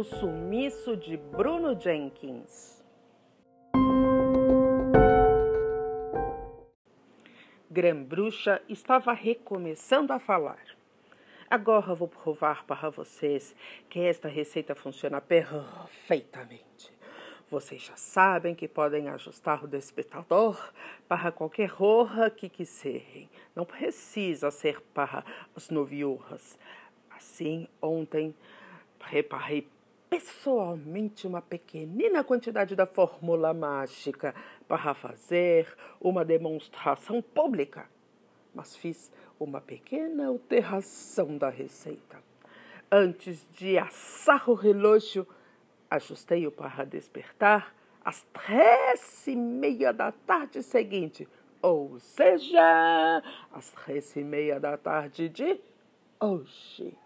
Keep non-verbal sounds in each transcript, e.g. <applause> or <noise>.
O sumiço de Bruno Jenkins. Grã-Bruxa estava recomeçando a falar. Agora vou provar para vocês que esta receita funciona perfeitamente. Vocês já sabem que podem ajustar o despertador para qualquer hora que quiserem. Não precisa ser para as nove horas. Assim, ontem preparei pessoalmente uma pequenina quantidade da fórmula mágica para fazer uma demonstração pública. Mas fiz uma pequena alteração da receita. Antes de assar o relógio, Ajustei-o para despertar às três e meia da tarde seguinte, ou seja, às três e meia da tarde de hoje.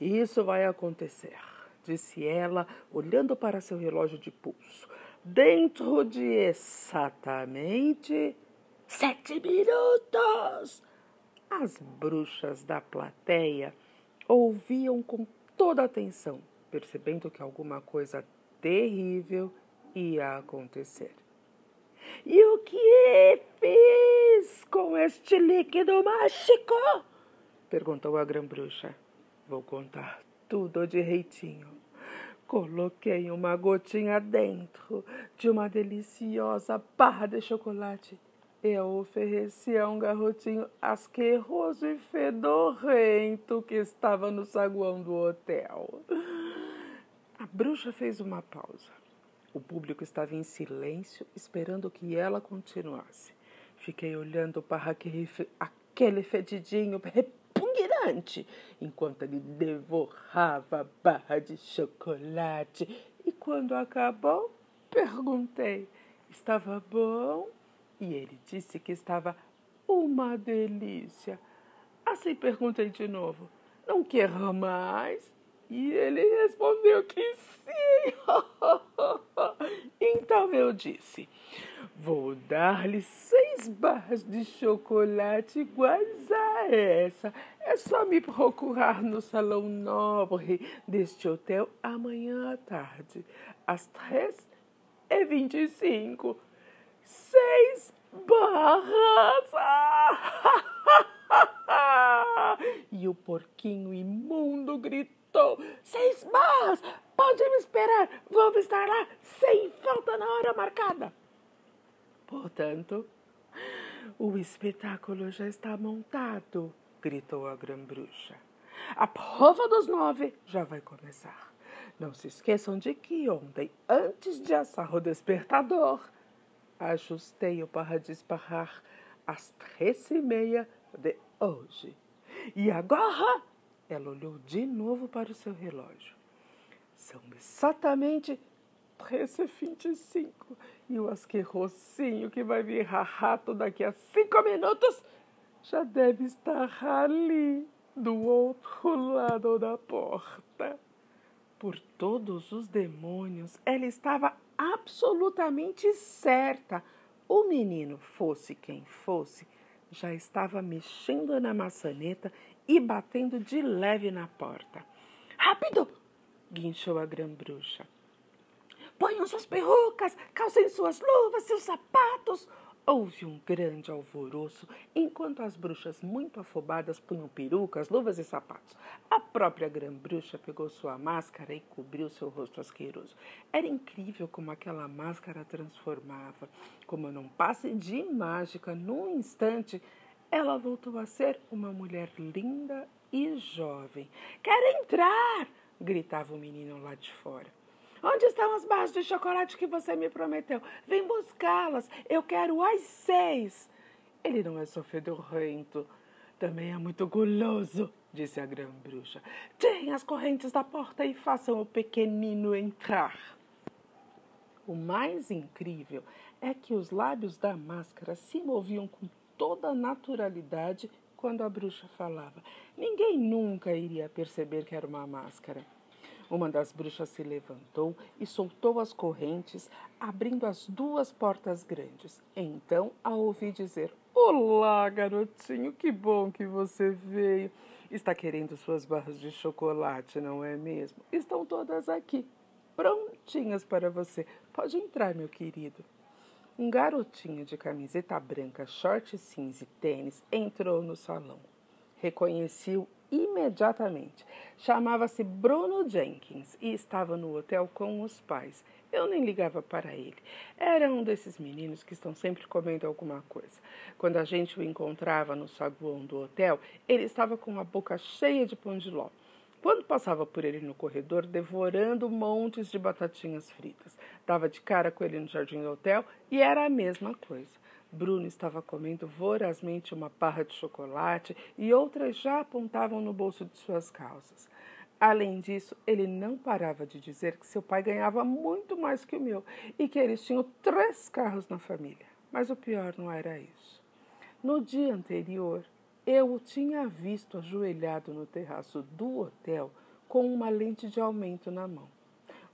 Isso vai acontecer, disse ela, olhando para seu relógio de pulso. Dentro de exatamente sete minutos. As bruxas da plateia ouviam com toda atenção percebendo que alguma coisa terrível ia acontecer. E o que fiz com este líquido mágico? perguntou a grã-bruxa. Vou contar tudo direitinho. Coloquei uma gotinha dentro de uma deliciosa barra de chocolate eu ofereci a um garotinho asqueroso e fedorrento que estava no saguão do hotel. A bruxa fez uma pausa. O público estava em silêncio, esperando que ela continuasse. Fiquei olhando para aquele fedidinho enquanto ele devorava a barra de chocolate. E quando acabou, perguntei: estava bom? E ele disse que estava uma delícia. Assim perguntei de novo: não quer mais? E ele respondeu que sim. <laughs> então eu disse: Vou dar-lhe seis barras de chocolate iguais a essa. É só me procurar no salão nobre deste hotel amanhã à tarde, às três e vinte e cinco. Seis barras! <laughs> e o porquinho imundo gritou Tô seis barras. Pode me esperar. Vou estar lá sem falta na hora marcada. Portanto, o espetáculo já está montado, gritou a grã-bruxa. A prova dos nove já vai começar. Não se esqueçam de que ontem, antes de assar o despertador, ajustei-o para disparar às três e meia de hoje. E agora ela olhou de novo para o seu relógio. São exatamente 13h25 e o asquerocinho que vai virar rato daqui a cinco minutos já deve estar ali, do outro lado da porta. Por todos os demônios, ela estava absolutamente certa. O menino, fosse quem fosse, já estava mexendo na maçaneta e batendo de leve na porta. Rápido! guinchou a grã-bruxa. Ponham suas perucas, calcem suas luvas, seus sapatos. Houve um grande alvoroço enquanto as bruxas muito afobadas punham perucas, luvas e sapatos. A própria grã-bruxa pegou sua máscara e cobriu seu rosto asqueroso. Era incrível como aquela máscara transformava. Como num passe de mágica, num instante, ela voltou a ser uma mulher linda e jovem. Quero entrar! gritava o menino lá de fora. Onde estão as barras de chocolate que você me prometeu? Vem buscá-las. Eu quero as seis. Ele não é só fedorrento, também é muito guloso, disse a grã-bruxa. Tirem as correntes da porta e façam o pequenino entrar. O mais incrível é que os lábios da máscara se moviam com toda naturalidade quando a bruxa falava. Ninguém nunca iria perceber que era uma máscara. Uma das bruxas se levantou e soltou as correntes, abrindo as duas portas grandes. Então a ouvi dizer: Olá, garotinho, que bom que você veio. Está querendo suas barras de chocolate, não é mesmo? Estão todas aqui, prontinhas para você. Pode entrar, meu querido. Um garotinho de camiseta branca, short cinza e tênis entrou no salão. Reconheci-o imediatamente. Chamava-se Bruno Jenkins e estava no hotel com os pais. Eu nem ligava para ele. Era um desses meninos que estão sempre comendo alguma coisa. Quando a gente o encontrava no saguão do hotel, ele estava com a boca cheia de pão de ló. Quando passava por ele no corredor, devorando montes de batatinhas fritas. Dava de cara com ele no jardim do hotel e era a mesma coisa. Bruno estava comendo vorazmente uma barra de chocolate e outras já apontavam no bolso de suas calças. Além disso, ele não parava de dizer que seu pai ganhava muito mais que o meu e que eles tinham três carros na família. Mas o pior não era isso. No dia anterior, eu o tinha visto ajoelhado no terraço do hotel com uma lente de aumento na mão.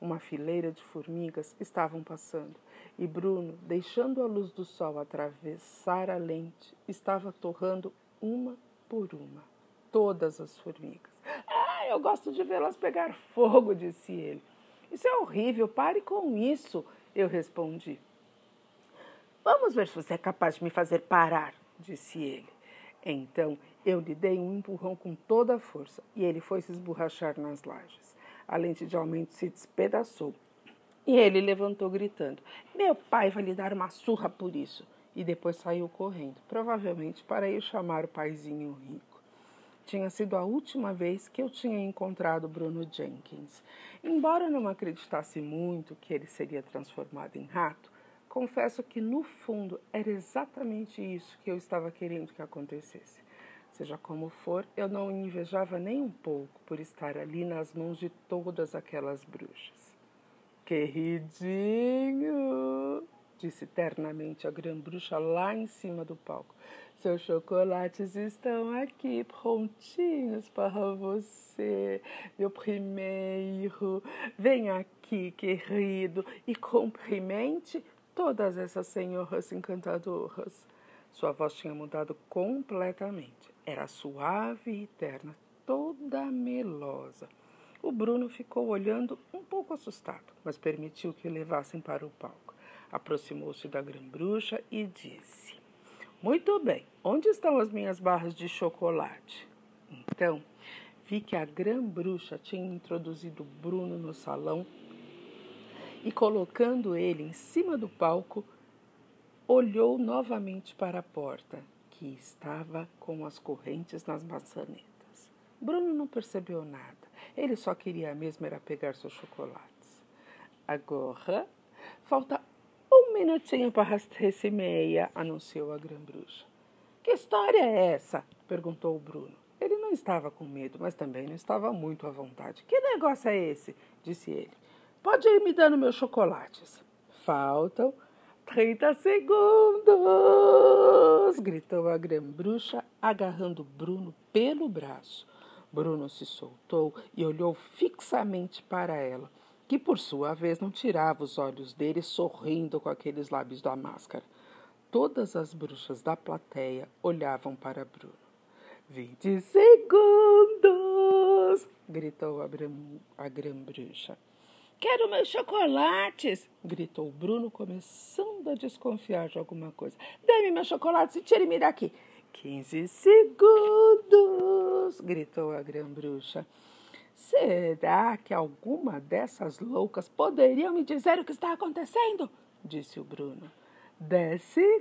Uma fileira de formigas estavam passando e Bruno, deixando a luz do sol atravessar a lente, estava torrando uma por uma todas as formigas. Ah, eu gosto de vê-las pegar fogo, disse ele. Isso é horrível, pare com isso, eu respondi. Vamos ver se você é capaz de me fazer parar, disse ele. Então eu lhe dei um empurrão com toda a força e ele foi se esborrachar nas lajes. A lente de aumento se despedaçou e ele levantou gritando: Meu pai vai lhe dar uma surra por isso. E depois saiu correndo, provavelmente para ir chamar o paizinho rico. Tinha sido a última vez que eu tinha encontrado Bruno Jenkins. Embora não acreditasse muito que ele seria transformado em rato, confesso que no fundo era exatamente isso que eu estava querendo que acontecesse. Seja como for, eu não invejava nem um pouco por estar ali nas mãos de todas aquelas bruxas. Queridinho, disse ternamente a grã-bruxa lá em cima do palco. Seus chocolates estão aqui prontinhos para você, meu primeiro. Vem aqui, querido, e cumprimente todas essas senhoras encantadoras. Sua voz tinha mudado completamente. Era suave e terna, toda melosa. O Bruno ficou olhando um pouco assustado, mas permitiu que levassem para o palco. Aproximou-se da grã-bruxa e disse: Muito bem, onde estão as minhas barras de chocolate? Então, vi que a grã-bruxa tinha introduzido Bruno no salão e, colocando ele em cima do palco, olhou novamente para a porta, que estava com as correntes nas maçanetas. Bruno não percebeu nada. Ele só queria mesmo era pegar seus chocolates. Agora, falta um minutinho para as três e meia, anunciou a grã-bruxa. Que história é essa? perguntou o Bruno. Ele não estava com medo, mas também não estava muito à vontade. Que negócio é esse? disse ele. Pode ir me dando meus chocolates. Faltam 30 segundos! gritou a grã-bruxa, agarrando Bruno pelo braço. Bruno se soltou e olhou fixamente para ela, que por sua vez não tirava os olhos dele, sorrindo com aqueles lábios da máscara. Todas as bruxas da plateia olhavam para Bruno. Vinte segundos! gritou a, grã-bruxa. Quero meus chocolates! gritou Bruno, começando a desconfiar de alguma coisa. Dê-me meus chocolates e tire-me daqui. Quinze segundos! gritou a grã-bruxa. Será que alguma dessas loucas poderiam me dizer o que está acontecendo? disse o Bruno. Dez segundos!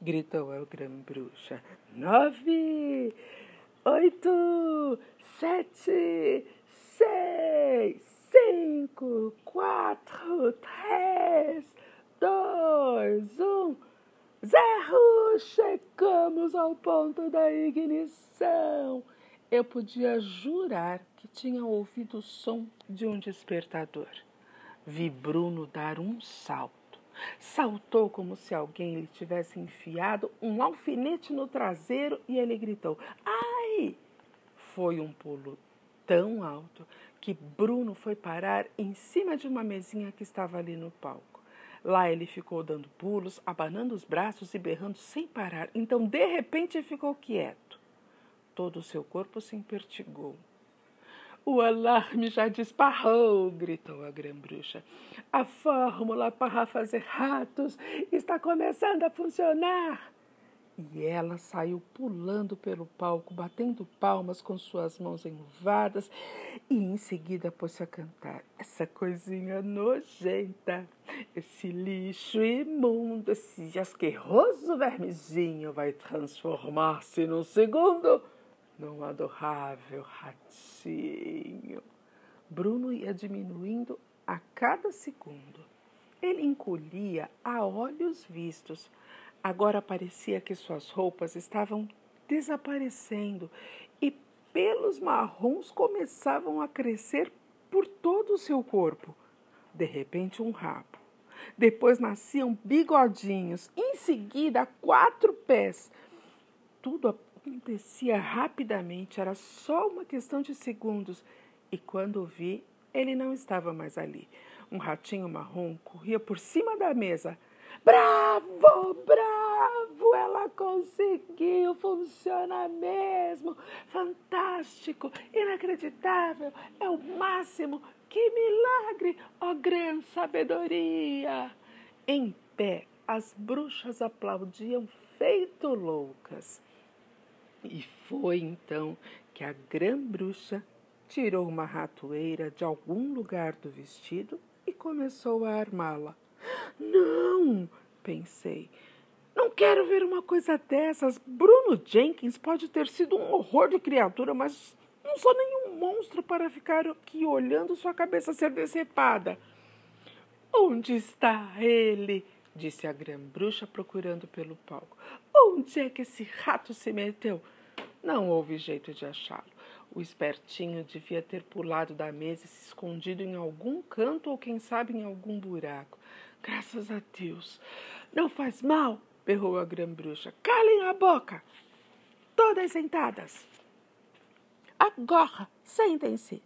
gritou a grã-bruxa. Nove, oito, sete, seis, cinco, quatro, três, dois, um. Zerro, chegamos ao ponto da ignição. Eu podia jurar que tinha ouvido o som de um despertador. Vi Bruno dar um salto. Saltou como se alguém lhe tivesse enfiado um alfinete no traseiro e ele gritou: Ai! Foi um pulo tão alto que Bruno foi parar em cima de uma mesinha que estava ali no palco. Lá ele ficou dando pulos, abanando os braços e berrando sem parar. Então, de repente, ficou quieto. Todo o seu corpo se impertigou. O alarme já disparou, gritou a grã-bruxa. A fórmula para fazer ratos está começando a funcionar. E ela saiu pulando pelo palco, batendo palmas com suas mãos enluvadas, e em seguida pôs-se a cantar. Essa coisinha nojenta, esse lixo imundo, esse asqueroso vermezinho vai transformar-se num segundo num adorável ratinho. Bruno ia diminuindo a cada segundo. Ele encolhia a olhos vistos Agora parecia que suas roupas estavam desaparecendo e pelos marrons começavam a crescer por todo o seu corpo. De repente, um rabo. Depois nasciam bigodinhos. Em seguida, quatro pés. Tudo acontecia rapidamente, era só uma questão de segundos. E quando vi, ele não estava mais ali. Um ratinho marrom corria por cima da mesa. Bravo, bravo, ela conseguiu, funciona mesmo. Fantástico, inacreditável, é o máximo. Que milagre, ó oh, grande sabedoria. Em pé, as bruxas aplaudiam feito loucas. E foi então que a grã-bruxa tirou uma ratoeira de algum lugar do vestido e começou a armá-la. Não, pensei. Não quero ver uma coisa dessas. Bruno Jenkins pode ter sido um horror de criatura, mas não sou nenhum monstro para ficar aqui olhando sua cabeça ser decepada. Onde está ele? disse a grã-bruxa procurando pelo palco. Onde é que esse rato se meteu? Não houve jeito de achá-lo. O espertinho devia ter pulado da mesa e se escondido em algum canto ou, quem sabe, em algum buraco. Graças a Deus. Não faz mal, berrou a grã-bruxa. Calem a boca. Todas sentadas. Agora, sentem-se.